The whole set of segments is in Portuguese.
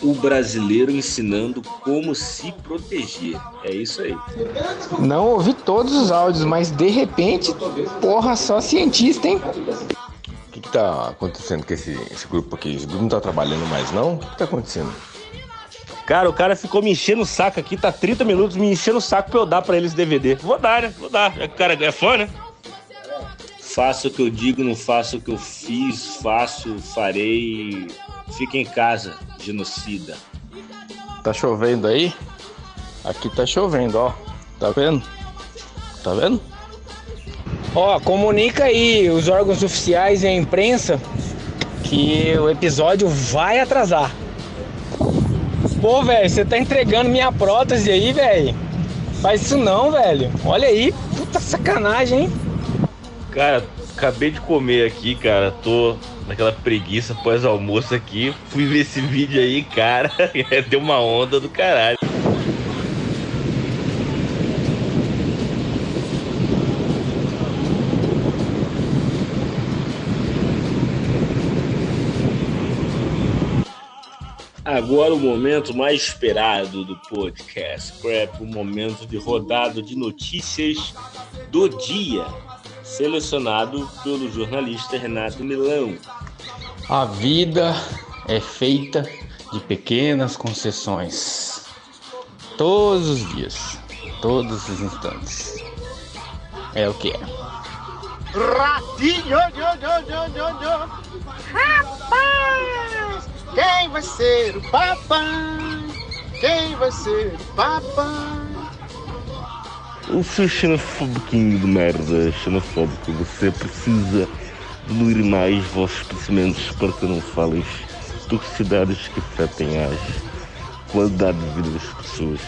O brasileiro ensinando como se proteger. É isso aí. Não ouvi todos os áudios, mas de repente, porra, só cientista, hein? O que, que tá acontecendo com esse, esse grupo aqui? Esse grupo não tá trabalhando mais, não? O que, que tá acontecendo? Cara, o cara ficou me enchendo o saco aqui, tá 30 minutos me enchendo o saco pra eu dar pra eles DVD. Vou dar, né? Vou dar. O cara é fã, né? Faço o que eu digo, não faço o que eu fiz, faço, farei. Fica em casa, genocida. Tá chovendo aí? Aqui tá chovendo, ó. Tá vendo? Tá vendo? Ó, comunica aí os órgãos oficiais e a imprensa que o episódio vai atrasar. Pô, velho, você tá entregando minha prótese aí, velho. Faz isso não, velho. Olha aí, puta sacanagem, hein? Cara, acabei de comer aqui, cara. Tô naquela preguiça pós-almoço aqui. Fui ver esse vídeo aí, cara. Deu uma onda do caralho. Agora o momento mais esperado do podcast Crap, o momento de rodada de notícias do dia, selecionado pelo jornalista Renato Milão. A vida é feita de pequenas concessões. Todos os dias, todos os instantes. É o que é. Ratinho. Rapaz! Quem vai ser o papai? Quem vai ser o papai? O seu xenofóbico de merda, xenofóbico, você precisa diluir mais vossos pensamentos para que não falem toxicidades que afetem as qualidade de vida das pessoas.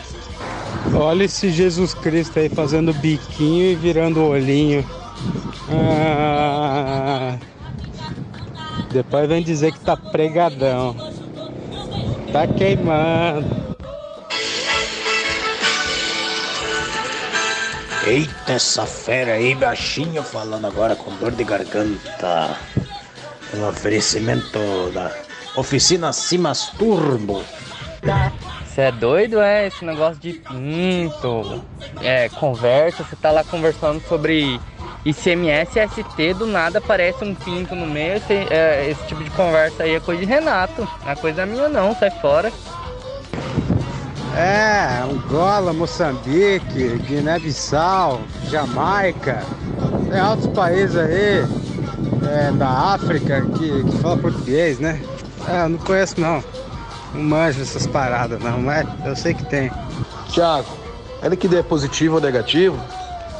Olha esse Jesus Cristo aí fazendo biquinho e virando olhinho. Ah, depois vem dizer que tá pregadão. Tá queimando. Eita, essa fera aí, baixinho, falando agora com dor de garganta. Um oferecimento da oficina Simas Turbo. Você é doido, é? Esse negócio de pinto, é, conversa, você tá lá conversando sobre ICMS ST, do nada aparece um pinto no meio, esse, é, esse tipo de conversa aí é coisa de Renato, não é coisa minha não, sai fora. É, Angola, Moçambique, Guiné-Bissau, Jamaica, tem outros países aí é, da África que, que falam português, né? É, eu não conheço não. Não manjo essas paradas não, mas eu sei que tem. Tiago, ainda que dê positivo ou negativo,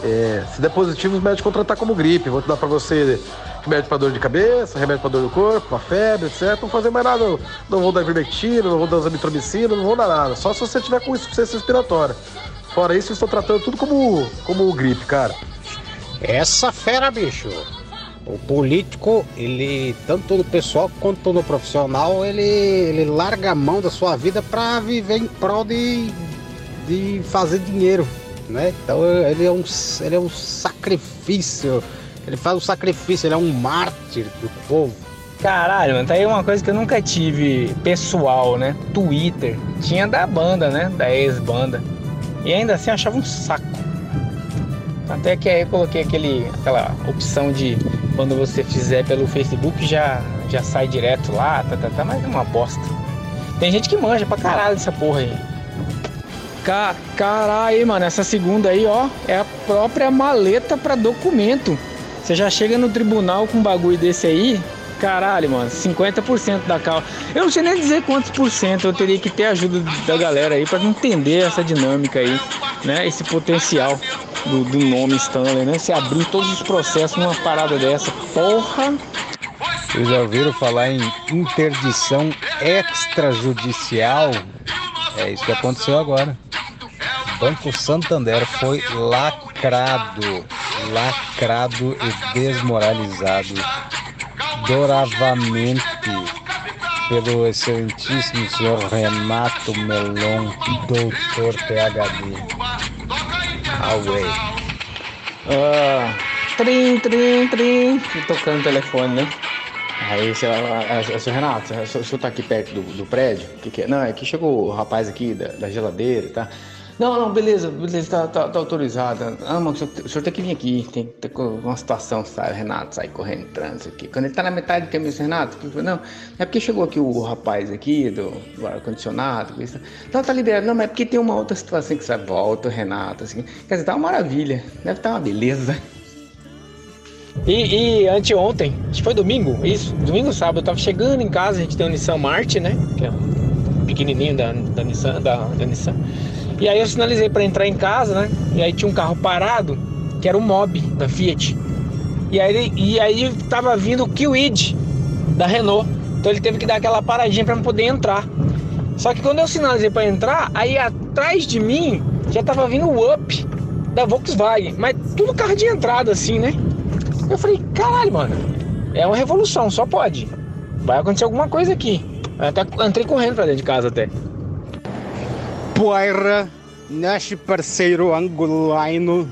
é, se der positivo, os médicos vão tratar como gripe. Vou dar pra você remédio pra dor de cabeça, remédio pra dor do corpo, pra febre, etc. Não fazer mais nada. Não vou dar ivermectina, não vou dar azitromicina, não vou dar nada. Só se você tiver com insuficiência respiratória. Fora isso, eu estou tratando tudo como, como gripe, cara. Essa fera, bicho. O político, ele, tanto todo pessoal quanto todo profissional, ele, ele larga a mão da sua vida pra viver em prol de, de fazer dinheiro, né? Então ele é um, ele é um sacrifício. Ele faz um sacrifício, ele é um mártir do povo. Caralho, mano, tá aí uma coisa que eu nunca tive pessoal, né? Twitter. Tinha da banda, né? Da ex-banda. E ainda assim eu achava um saco. Até que aí eu coloquei aquele, aquela opção de quando você fizer pelo Facebook já, já sai direto lá, tá, tá, tá, mas é uma bosta. Tem gente que manja pra caralho dessa porra aí. Ca caralho, mano, essa segunda aí, ó, é a própria maleta pra documento. Você já chega no tribunal com um bagulho desse aí, caralho, mano, 50% da causa. Eu não sei nem dizer quantos por cento, eu teria que ter ajuda da galera aí pra entender essa dinâmica aí, né? Esse potencial do, do nome Stanley, né? Se abrir todos os processos numa parada dessa, porra. Vocês já ouviram falar em interdição extrajudicial? É isso que aconteceu agora. Banco Santander foi lacrado, lacrado e desmoralizado doravamente pelo excelentíssimo senhor Renato Melon, doutor PhD. Away. Ah, trim, trim, trim. Tocando o telefone, né? Aí, seu, seu Renato, o senhor tá aqui perto do, do prédio? Que, que é? Não, é que chegou o rapaz aqui da, da geladeira, tá? Não, não, beleza, beleza, tá, tá, tá autorizado. Ah, mas o senhor, o senhor tem que vir aqui, tem que ter uma situação, sabe? Renato sai correndo no trânsito aqui. Quando ele tá na metade do caminho, Renato, não, é porque chegou aqui o rapaz aqui do, do ar-condicionado. Não, tá liberado, não, mas é porque tem uma outra situação que você volta, Renato, assim. Quer dizer, tá uma maravilha, deve estar tá uma beleza. E, e anteontem, acho que foi domingo, isso, domingo sábado, eu tava chegando em casa, a gente tem um Nissan Marte, né? Que é um pequenininho da, da Nissan, da, da Nissan. E aí eu sinalizei para entrar em casa, né? E aí tinha um carro parado, que era o Mob da Fiat. E aí, e aí tava vindo o Kwid da Renault. Então ele teve que dar aquela paradinha para poder entrar. Só que quando eu sinalizei para entrar, aí atrás de mim já tava vindo o Up da Volkswagen, mas tudo carro de entrada assim, né? Eu falei, caralho, mano, é uma revolução, só pode. Vai acontecer alguma coisa aqui. Eu até entrei correndo pra dentro de casa até. Poeira, nosso parceiro angolano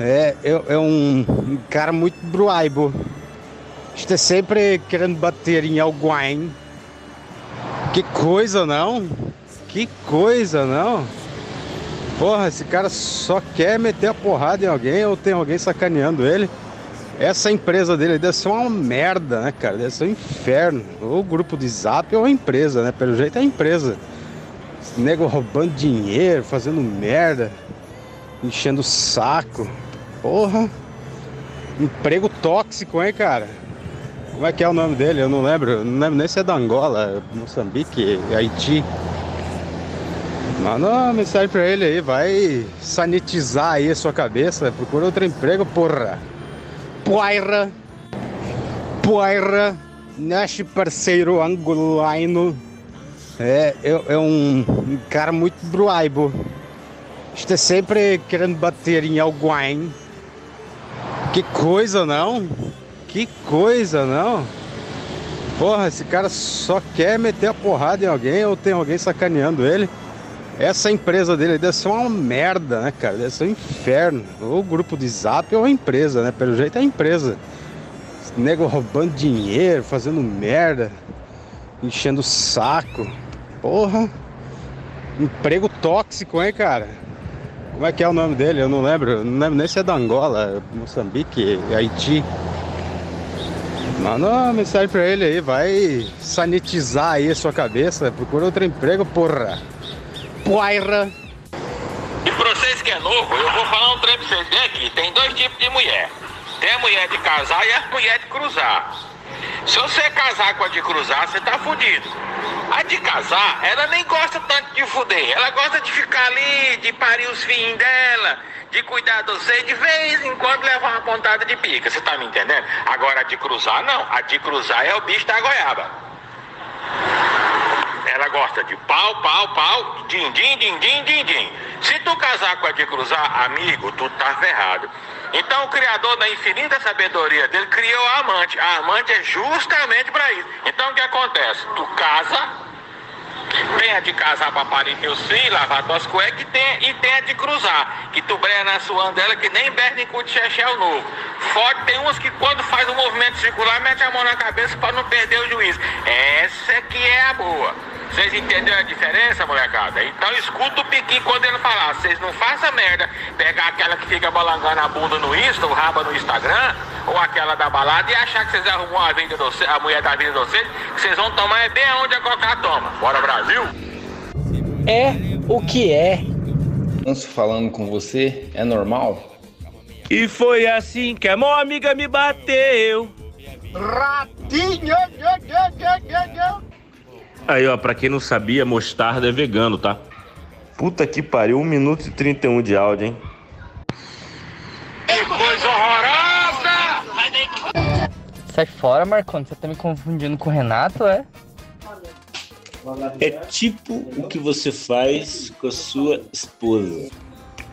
é, é, é um cara muito bruaibo. Está sempre querendo bater em alguém. Que coisa, não? Que coisa, não? Porra, esse cara só quer meter a porrada em alguém ou tem alguém sacaneando ele. Essa empresa dele deve ser uma merda, né, cara? Deve ser um inferno. Ou o grupo de zap ou a empresa, né? Pelo jeito é a empresa nego roubando dinheiro, fazendo merda, enchendo o saco. Porra. Emprego tóxico, hein, cara? Como é que é o nome dele? Eu não lembro. Eu não lembro nem se é da Angola, Moçambique, Haiti. Manda uma mensagem pra ele aí, vai sanitizar aí a sua cabeça. Procura outro emprego, porra. Poeira. Poeira. Nosso parceiro angolano é, é, é um, cara muito bruaibo. Está sempre querendo bater em alguém. Que coisa, não? Que coisa, não? Porra, esse cara só quer meter a porrada em alguém ou tem alguém sacaneando ele. Essa empresa dele deve ser uma merda, né, cara? Deve ser um inferno. Ou o grupo de zap ou a empresa, né? Pelo jeito é a empresa. Esse nego roubando dinheiro, fazendo merda, enchendo o saco. Porra. Emprego tóxico, hein, cara? Como é que é o nome dele? Eu não lembro. Não lembro nem se é da Angola, Moçambique, Haiti. Manda uma mensagem pra ele aí, vai sanitizar aí a sua cabeça. Procura outro emprego, porra. Poeira. E pra vocês que é novo, eu vou falar um trem pra vocês bem aqui. Tem dois tipos de mulher. Tem a mulher de casar e a mulher de cruzar. Se você casar com a de cruzar, você tá fudido. A de casar, ela nem gosta tanto de fuder. Ela gosta de ficar ali, de parir os filhos dela, de cuidar de você, de vez em quando levar uma pontada de pica. Você tá me entendendo? Agora a de cruzar, não. A de cruzar é o bicho da goiaba. Ela gosta de pau, pau, pau, din, din, din, din, din, din. Se tu casar com a de cruzar, amigo, tu tá ferrado. Então o Criador, da infinita sabedoria dele, criou a amante. A amante é justamente para isso. Então o que acontece? Tu casa, tem a de casar para parir teus filhos, lavar tuas cuecas, e tem, e tem a de cruzar, que tu breia na sua dela que nem berna em cu de o novo. Fode, tem umas que quando faz o um movimento circular, mete a mão na cabeça para não perder o juízo. Essa que é a boa. Vocês entenderam a diferença, molecada? Então escuta o Piquinho quando ele falar. Vocês não façam merda. Pegar aquela que fica balangando a bunda no Insta, o raba no Instagram, ou aquela da balada e achar que vocês arrumam a, vida do, a mulher da vida de vocês, que vocês vão tomar é bem aonde a Coca toma. Bora, Brasil! É o que é. Antes falando com você, é normal? E foi assim que a mão amiga me bateu. Ratinho! Aí, ó, pra quem não sabia, mostarda é vegano, tá? Puta que pariu, 1 minuto e 31 de áudio, hein? Que coisa horrorosa! Sai fora, Marconi, você tá me confundindo com o Renato, é? É tipo o que você faz com a sua esposa.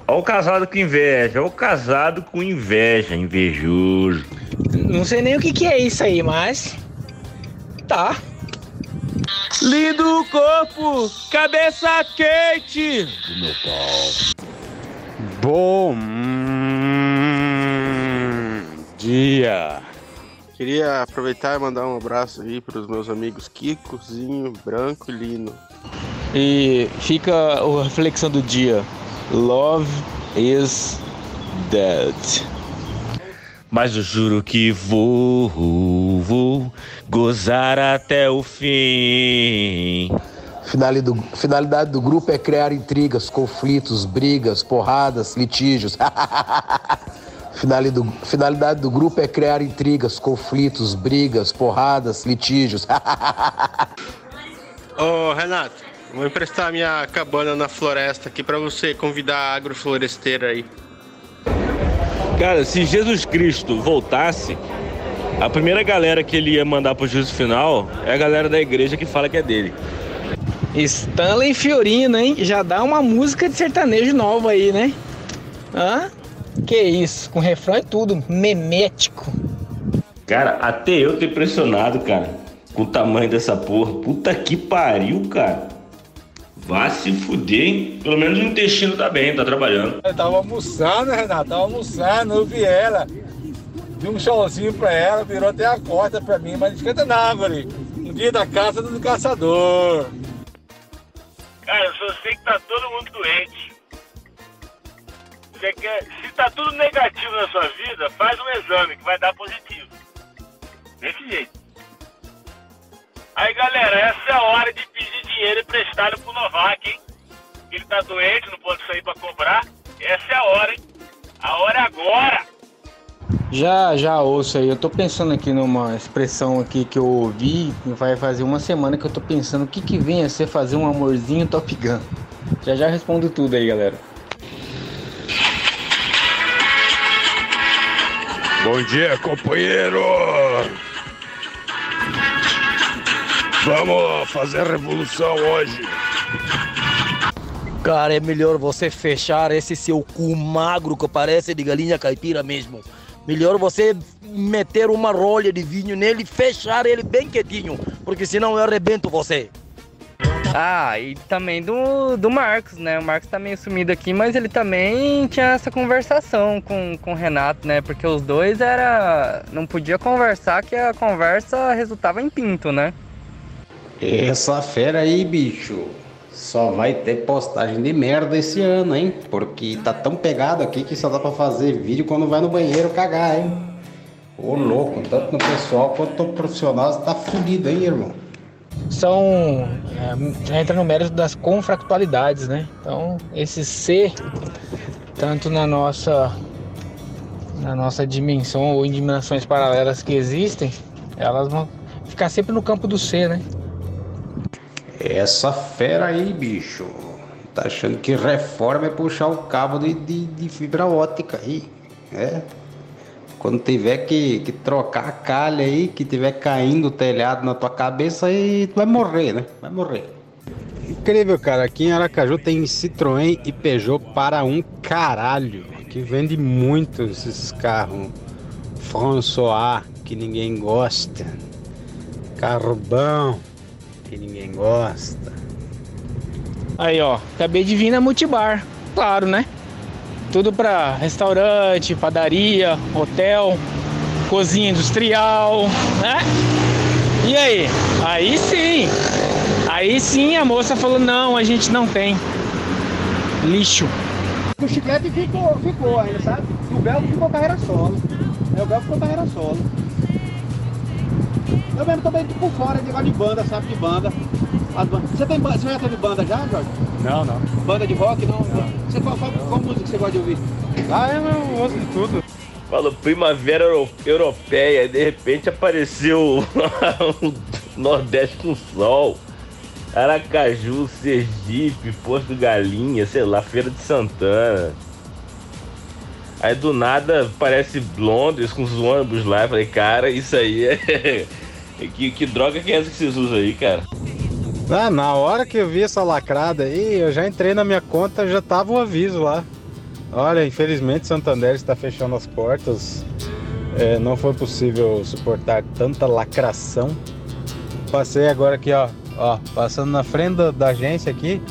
Ó o casado com inveja, ó o casado com inveja, invejoso. Não sei nem o que, que é isso aí, mas. Tá. Lindo corpo, cabeça quente do meu pau. Bom dia. Queria aproveitar e mandar um abraço aí para os meus amigos Kiko, Zinho, Branco e Lino. E fica a reflexão do dia. Love is dead. Mas eu juro que vou, vou gozar até o fim. Finalidade do, finalidade do grupo é criar intrigas, conflitos, brigas, porradas, litígios. Finalidade do, finalidade do grupo é criar intrigas, conflitos, brigas, porradas, litígios. Ô Renato, vou emprestar minha cabana na floresta aqui para você convidar a agrofloresteira aí. Cara, se Jesus Cristo voltasse, a primeira galera que ele ia mandar pro juízo final é a galera da igreja que fala que é dele. Stanley Fiorino, hein? Já dá uma música de sertanejo nova aí, né? Hã? Que isso, com refrão e tudo, memético. Cara, até eu tô impressionado, cara, com o tamanho dessa porra. Puta que pariu, cara. Vá se fuder, hein? Pelo menos o intestino tá bem, tá trabalhando. Eu tava almoçando, Renato, tava almoçando, eu vi ela. Vi um showzinho pra ela, virou até a corda pra mim, mas não esquenta não, guri. No dia da caça do caçador. Cara, eu só sei que tá todo mundo doente. Você quer, se tá tudo negativo na sua vida, faz um exame que vai dar positivo. Desse jeito. Aí galera, essa é a hora de pedir dinheiro emprestado pro Novak, hein? Ele tá doente, não pode sair pra cobrar. Essa é a hora, hein? A hora é agora! Já, já ouço aí. Eu tô pensando aqui numa expressão aqui que eu ouvi. Vai fazer uma semana que eu tô pensando o que que vem a ser fazer um amorzinho Top Gun. Já já respondo tudo aí, galera. Bom dia, companheiro! Vamos fazer a revolução hoje! Cara, é melhor você fechar esse seu cu magro que parece de galinha caipira mesmo. Melhor você meter uma rolha de vinho nele e fechar ele bem quietinho, porque senão eu arrebento você. Ah, e também do, do Marcos, né? O Marcos tá meio sumido aqui, mas ele também tinha essa conversação com, com o Renato, né? Porque os dois era. não podia conversar, que a conversa resultava em pinto, né? Essa fera aí, bicho, só vai ter postagem de merda esse ano, hein? Porque tá tão pegado aqui que só dá pra fazer vídeo quando vai no banheiro cagar, hein? Ô louco, tanto no pessoal quanto no profissional, você tá fudido, hein, irmão? São. É, já entra no mérito das confractualidades, né? Então, esse C, tanto na nossa. na nossa dimensão ou em dimensões paralelas que existem, elas vão ficar sempre no campo do C, né? Essa fera aí, bicho, tá achando que reforma é puxar o cabo de, de, de fibra ótica aí, é? Quando tiver que, que trocar a calha aí, que tiver caindo o telhado na tua cabeça, aí tu vai morrer, né? Vai morrer. Incrível, cara. Aqui em Aracaju tem Citroën e Peugeot para um caralho. Que vende muito esses carros. François, que ninguém gosta. Carro bom, que ninguém gosta. Aí, ó, acabei de vir na Multibar, claro, né? Tudo pra restaurante, padaria, hotel, cozinha industrial, né? E aí? Aí sim. Aí sim a moça falou: "Não, a gente não tem. Lixo". O chiclete ficou, ficou ainda, sabe? O Belgo ficou carreira solo. É, o Belgo ficou carreira solo. Eu mesmo também tô por fora de negócio de banda, sabe? De banda. As bandas. Você, tem, você já teve banda já, Jorge? Não, não. Banda de rock, não? Você, qual, qual, qual música você gosta de ouvir? Ah, eu ouço de tudo. Falou primavera euro- europeia, de repente apareceu o Nordeste com sol. Aracaju, Sergipe, Porto Galinha, sei lá, Feira de Santana. Aí do nada parece Londres com os ônibus lá. Eu falei, cara, isso aí é. que, que droga que é essa que vocês usam aí, cara? Ah, na hora que eu vi essa lacrada aí, eu já entrei na minha conta, já tava o aviso lá. Olha, infelizmente Santander está fechando as portas. É, não foi possível suportar tanta lacração. Passei agora aqui, ó, ó, passando na frente da, da agência aqui.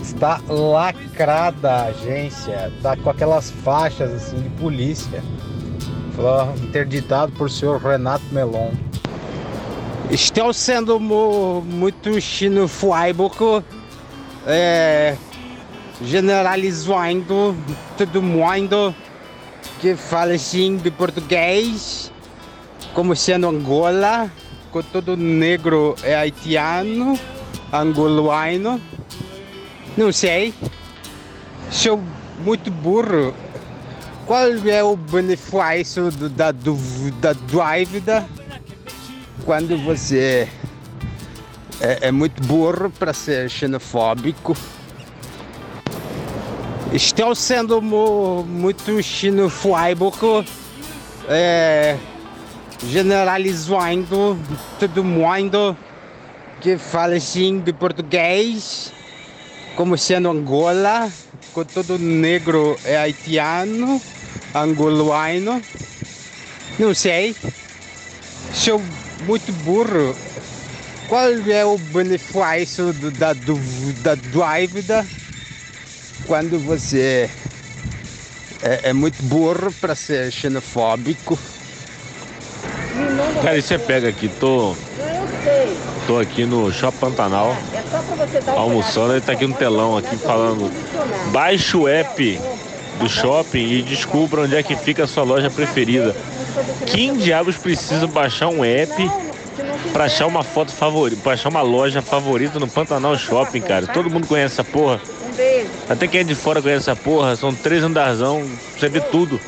Está lacrada a agência, tá com aquelas faixas assim de polícia. Falou, interditado por senhor Renato Melon. Estou sendo mu- muito xenofóbico, é, generalizando todo mundo que fala assim de português, como sendo Angola, que todo negro é haitiano, angolano. Não sei. Sou muito burro. Qual é o benefício da, du- da dúvida quando você é, é muito burro para ser xenofóbico? Estou sendo mu- muito xenofóbico, é, generalizando todo mundo que fala assim de português, como sendo Angola, que todo negro é haitiano, angolano. Não sei. Sou muito burro. Qual é o benefício do- da, du- da quando você é, é muito burro para ser xenofóbico? Cara, e você pega aqui, tô, tô aqui no Shopping Pantanal, almoçando, ele tá aqui no telão aqui falando, baixe o app do shopping e descubra onde é que fica a sua loja preferida. Quem diabos precisa baixar um app pra achar uma foto favorita, pra achar uma loja favorita no Pantanal Shopping, cara? Todo mundo conhece essa porra. Até quem é de fora conhece essa porra. São três andarzão, você vê tudo.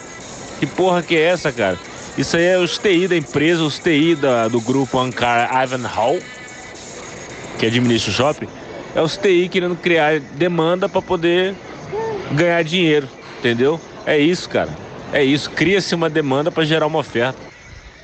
Que porra que é essa, cara? Isso aí é os TI da empresa, os TI da, do grupo Ankar Ivanhoe, que administra o shopping. É os TI querendo criar demanda para poder ganhar dinheiro, entendeu? É isso, cara. É isso. Cria-se uma demanda para gerar uma oferta.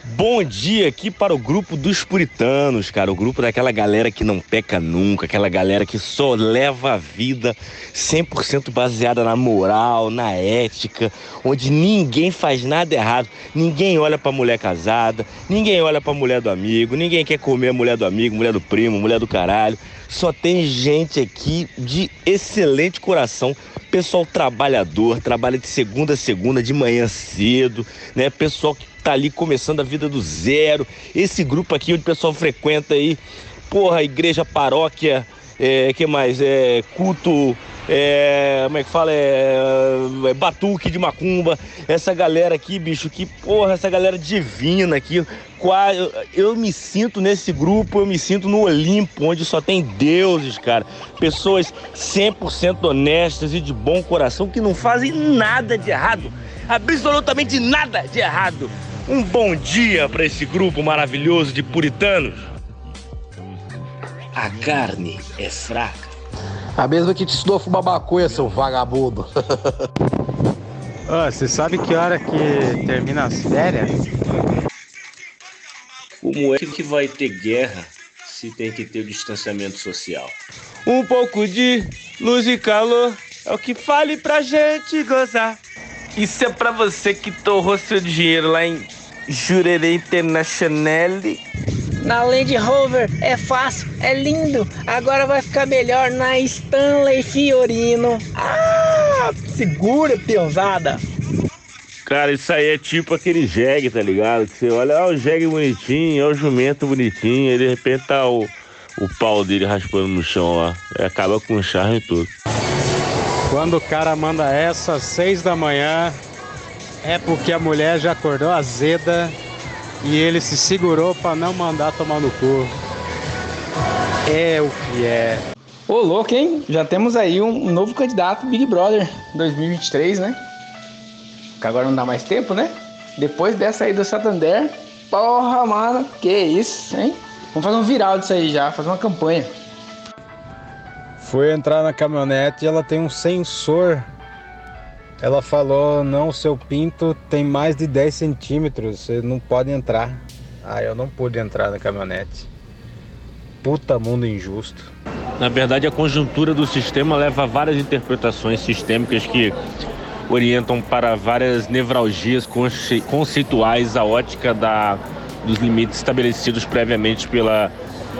Bom dia aqui para o grupo dos puritanos, cara. O grupo daquela galera que não peca nunca, aquela galera que só leva a vida 100% baseada na moral, na ética, onde ninguém faz nada errado. Ninguém olha pra mulher casada, ninguém olha pra mulher do amigo, ninguém quer comer a mulher do amigo, mulher do primo, mulher do caralho. Só tem gente aqui de excelente coração, pessoal trabalhador, trabalha de segunda a segunda, de manhã cedo, né? Pessoal que tá ali começando a vida do zero. Esse grupo aqui onde o pessoal frequenta aí, porra, igreja, paróquia, é, que mais? É, culto, é, como é que fala? É, é, batuque de macumba. Essa galera aqui, bicho, que porra, essa galera divina aqui. Qua- Eu, eu me sinto nesse grupo, eu me sinto no Olimpo, onde só tem deuses, cara. Pessoas 100% honestas e de bom coração que não fazem nada de errado. Absolutamente nada de errado. Um bom dia para esse grupo maravilhoso de puritanos. A carne é fraca. A mesma que te ensinou a fumar maconha, seu vagabundo. Ó, você sabe que hora que termina as férias? Como é que vai ter guerra se tem que ter o distanciamento social? Um pouco de luz e calor é o que fale pra gente gozar. Isso é pra você que torrou seu dinheiro lá em Jurerê International. Na Land Rover é fácil, é lindo. Agora vai ficar melhor na Stanley Fiorino. Ah, segura, peãozada. Cara, isso aí é tipo aquele jegue, tá ligado? Que você olha, ah, o jegue bonitinho, é o jumento bonitinho, e de repente tá o, o pau dele raspando no chão lá. E acaba com o charme e tudo. Quando o cara manda essa às seis da manhã, é porque a mulher já acordou azeda e ele se segurou pra não mandar tomar no cu. É o que é. Ô, louco, hein? Já temos aí um novo candidato Big Brother 2023, né? Que agora não dá mais tempo, né? Depois dessa aí do Santander, porra, mano, que isso, hein? Vamos fazer um viral disso aí já, fazer uma campanha. Foi entrar na caminhonete e ela tem um sensor. Ela falou, não, seu pinto tem mais de 10 centímetros, você não pode entrar. Ah, eu não pude entrar na caminhonete. Puta mundo injusto. Na verdade, a conjuntura do sistema leva a várias interpretações sistêmicas que orientam para várias nevralgias conce- conceituais a ótica da, dos limites estabelecidos previamente pela,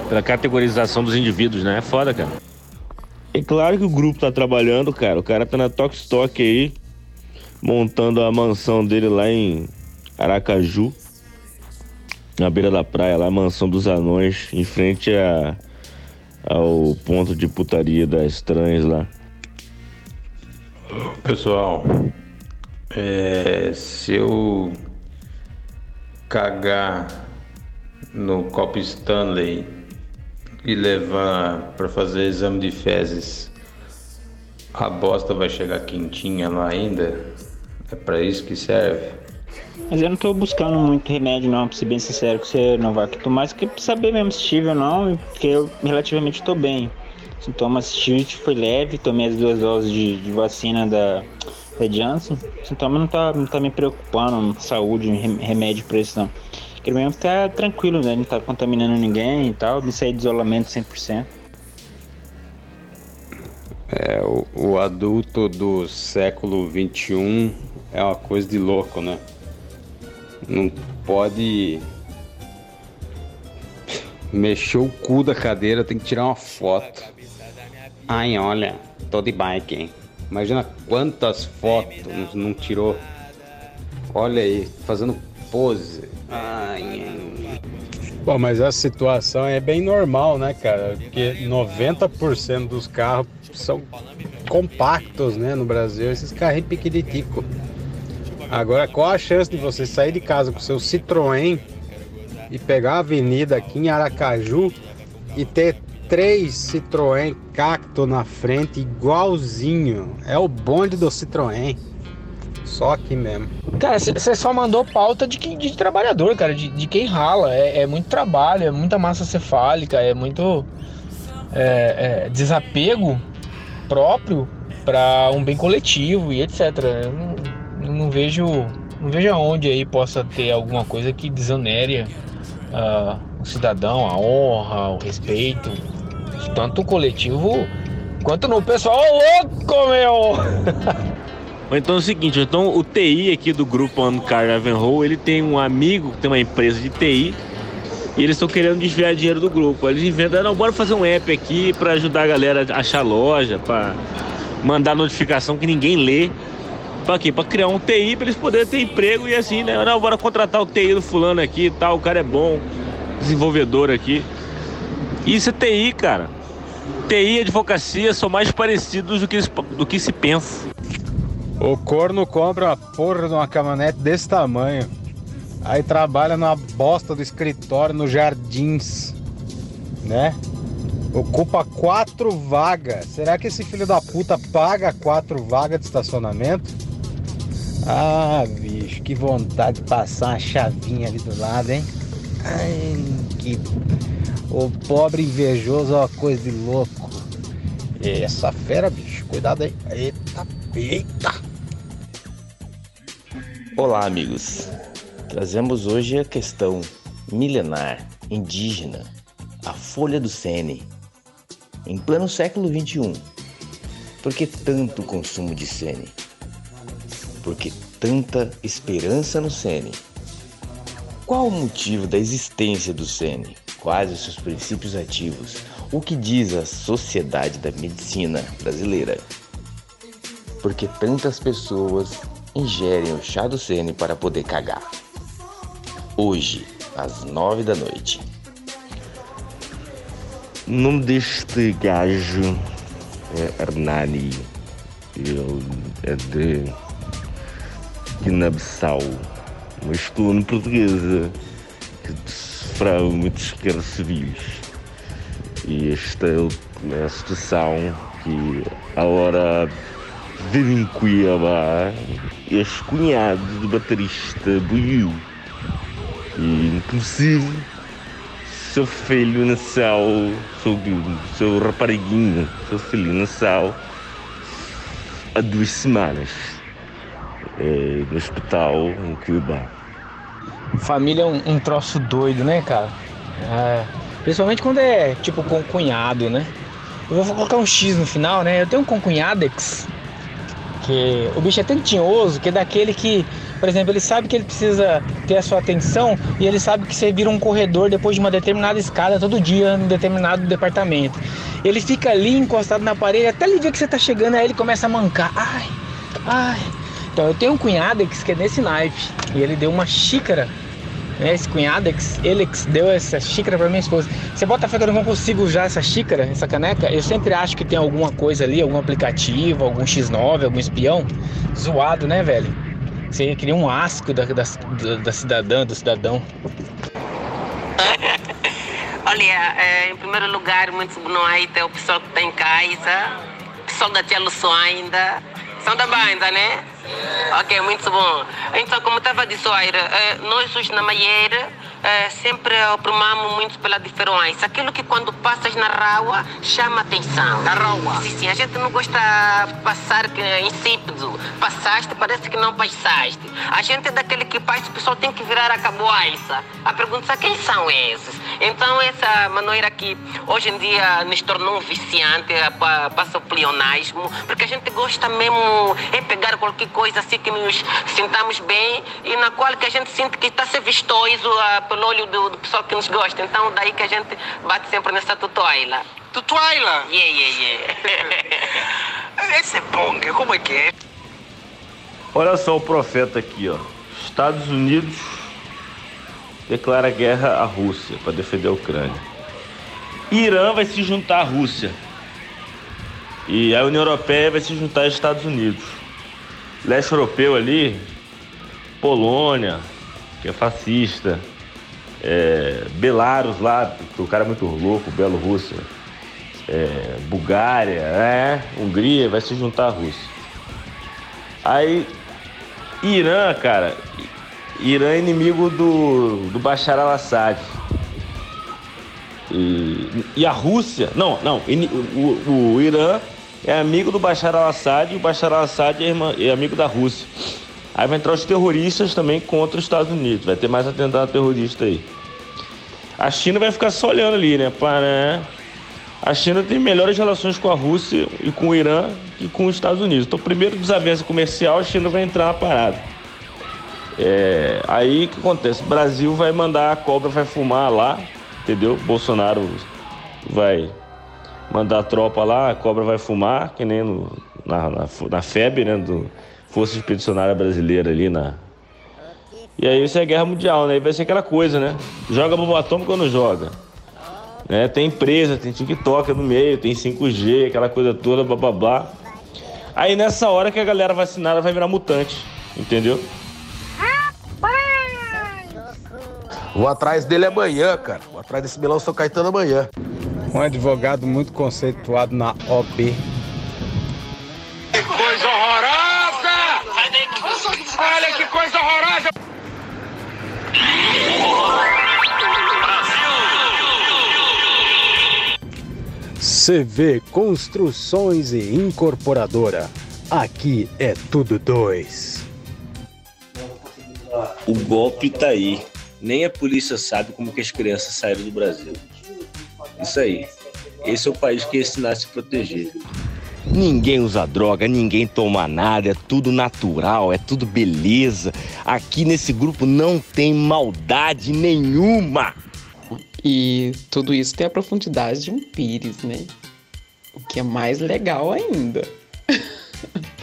pela categorização dos indivíduos, né? É foda, cara. É claro que o grupo tá trabalhando, cara. O cara tá na Tokstok aí, montando a mansão dele lá em Aracaju, na beira da praia, lá, mansão dos anões, em frente a, ao ponto de putaria das trans lá. Pessoal, é, se eu cagar no copo Stanley e levar para fazer exame de fezes, a bosta vai chegar quentinha lá ainda? É para isso que serve? Mas eu não tô buscando muito remédio não, pra ser bem sincero com você, Novato. mais que pra saber mesmo se tive ou não, porque eu relativamente tô bem. Sintomas tive, foi leve, tomei as duas doses de, de vacina da, da Janssen. Sintoma não tá, não tá me preocupando, saúde, remédio pra isso não. Quero mesmo ficar tranquilo, né? Não tá contaminando ninguém e tal, não sair de isolamento 100%. É, o, o adulto do século 21 é uma coisa de louco, né? Não pode mexer o cu da cadeira, tem que tirar uma foto. Ai, olha, tô de bike, hein? Imagina quantas fotos não tirou. Olha aí, fazendo pose. Ai. Bom, mas a situação é bem normal, né, cara? Porque 90% dos carros são compactos, né, no Brasil, esses carrinhos pequeniticos. Agora, qual a chance de você sair de casa com seu Citroën e pegar a avenida aqui em Aracaju e ter três Citroën Cacto na frente igualzinho? É o bonde do Citroën. Só aqui mesmo. Cara, você só mandou pauta de, de, trabalhador, cara, de, de quem rala. É, é, muito trabalho, é muita massa cefálica, é muito é, é, desapego próprio para um bem coletivo e etc. Não, vejo não vejo aonde aí possa ter alguma coisa que desonere uh, o cidadão, a honra, o respeito, tanto o coletivo quanto no pessoal. Louco, meu! Então é o seguinte, então o TI aqui do grupo Uncar Ravenhall, ele tem um amigo que tem uma empresa de TI e eles estão querendo desviar dinheiro do grupo. Eles inventam, não, bora fazer um app aqui para ajudar a galera a achar loja, para mandar notificação que ninguém lê. Pra quê? Criar um TI pra eles poderem ter emprego e assim, né? Não, bora contratar o TI do fulano aqui e tal, o cara é bom, desenvolvedor aqui. Isso é TI, cara. TI e advocacia são mais parecidos do que, do que se pensa. O corno compra uma porra de uma caminhonete desse tamanho. Aí trabalha na bosta do escritório no Jardins, né? Ocupa quatro vagas. Será que esse filho da puta paga quatro vagas de estacionamento? Ah, bicho, que vontade de passar uma chavinha ali do lado, hein? Ai, que. O pobre invejoso é uma coisa de louco. Essa fera, bicho, cuidado aí. Eita, eita! Olá, amigos. Trazemos hoje a questão milenar, indígena, a folha do sene. Em pleno século XXI, por que tanto consumo de sene? Por que tanta esperança no sene? Qual o motivo da existência do sene? Quais os seus princípios ativos? O que diz a Sociedade da Medicina Brasileira? Por que tantas pessoas ingerem o chá do Sene para poder cagar. Hoje, às nove da noite. O nome deste gajo é Hernani. Ele é de Guiné-Bissau, mas colônia portuguesa que sofreu muitos guerras civis. E esta é a situação que a hora vive em Cuiabá, ex-cunhado do baterista Buiu. E inclusive seu filho nasceu, seu, seu rapariguinho, seu filho nasceu há duas semanas no hospital em Cuiabá. Família é um, um troço doido, né, cara? É, principalmente quando é tipo com cunhado, né? Eu vou colocar um X no final, né? Eu tenho um concunhadex porque o bicho é tão que é daquele que, por exemplo, ele sabe que ele precisa ter a sua atenção e ele sabe que você vira um corredor depois de uma determinada escada todo dia em determinado departamento. Ele fica ali encostado na parede, até ele ver que você tá chegando, aí ele começa a mancar. Ai, ai. Então eu tenho um cunhado que é nesse naipe e ele deu uma xícara. Né? Esse cunhado, ele deu essa xícara para minha esposa. Você bota fé que eu não consigo usar essa xícara, essa caneca? Eu sempre acho que tem alguma coisa ali, algum aplicativo, algum X9, algum espião zoado, né, velho? Você cria um asco da, da, da cidadã, do cidadão. Olha, é, em primeiro lugar, muito aí tem o pessoal que tem casa, o pessoal da Luço ainda, são da banda, né? Ok, muito bom. Então, como estava a dizer, é, nós hoje na Maieira é, sempre oprimamos muito pela diferença. Aquilo que quando passas na rua chama atenção. Na rua? Sim, sim. A gente não gosta de passar insípido. Passaste, parece que não passaste. A gente é daquele que passa, o pessoal tem que virar a caboaça. A pergunta é quem são esses? Então, essa maneira que hoje em dia nos tornou um viciante passa o pleonasmo, porque a gente gosta mesmo é pegar qualquer coisa assim que nos sintamos bem e na qual que a gente sente que está a ser vistoso pelo olho do, do, pessoal que nos gosta. Então, daí que a gente bate sempre nessa tutuaila. Tutuaila? Yeah, yeah, yeah. Esse é bom, como é que é? Olha só o profeta aqui, ó. Estados Unidos declara guerra à Rússia para defender a Ucrânia. Irã vai se juntar à Rússia. E a União Europeia vai se juntar aos Estados Unidos. Leste europeu ali, Polônia, que é fascista, é, Belarus lá, o cara é muito louco, Belo-Rússia, é, Bulgária, é, Hungria, vai se juntar à Rússia. Aí, Irã, cara, Irã é inimigo do, do Bashar al-Assad. E, e, a Rússia, não, não, o, o, Irã é amigo do Bashar al-Assad e o Bashar al-Assad é, é, amigo da Rússia. Aí vai entrar os terroristas também contra os Estados Unidos, vai ter mais atentado terrorista aí. A China vai ficar só olhando ali, né? Para, né? A China tem melhores relações com a Rússia e com o Irã que com os Estados Unidos. Então, primeiro desavença comercial, a China vai entrar na parada. É, aí o que acontece? O Brasil vai mandar a cobra, vai fumar lá, entendeu? Bolsonaro vai mandar a tropa lá, a cobra vai fumar, que nem no, na, na, na FEB, né? Do Força Expedicionária Brasileira ali na. E aí isso é guerra mundial, né? E vai ser aquela coisa, né? Joga bomba atômica ou não joga? Né? Tem empresa, tem TikTok no meio, tem 5G, aquela coisa toda, blá blá blá. Aí nessa hora que a galera vacinada vai virar mutante, entendeu? Vou atrás dele amanhã, cara. Vou atrás desse Milão São Caetano amanhã. Um advogado muito conceituado na OB. Que coisa horrorosa! Olha que coisa horrorosa! CV Construções e Incorporadora. Aqui é tudo dois. O golpe tá aí. Nem a polícia sabe como que as crianças saíram do Brasil. Isso aí. Esse é o país que ia ensinar a se proteger. Ninguém usa droga, ninguém toma nada, é tudo natural, é tudo beleza. Aqui nesse grupo não tem maldade nenhuma. E tudo isso tem a profundidade de um pires, né? O que é mais legal ainda.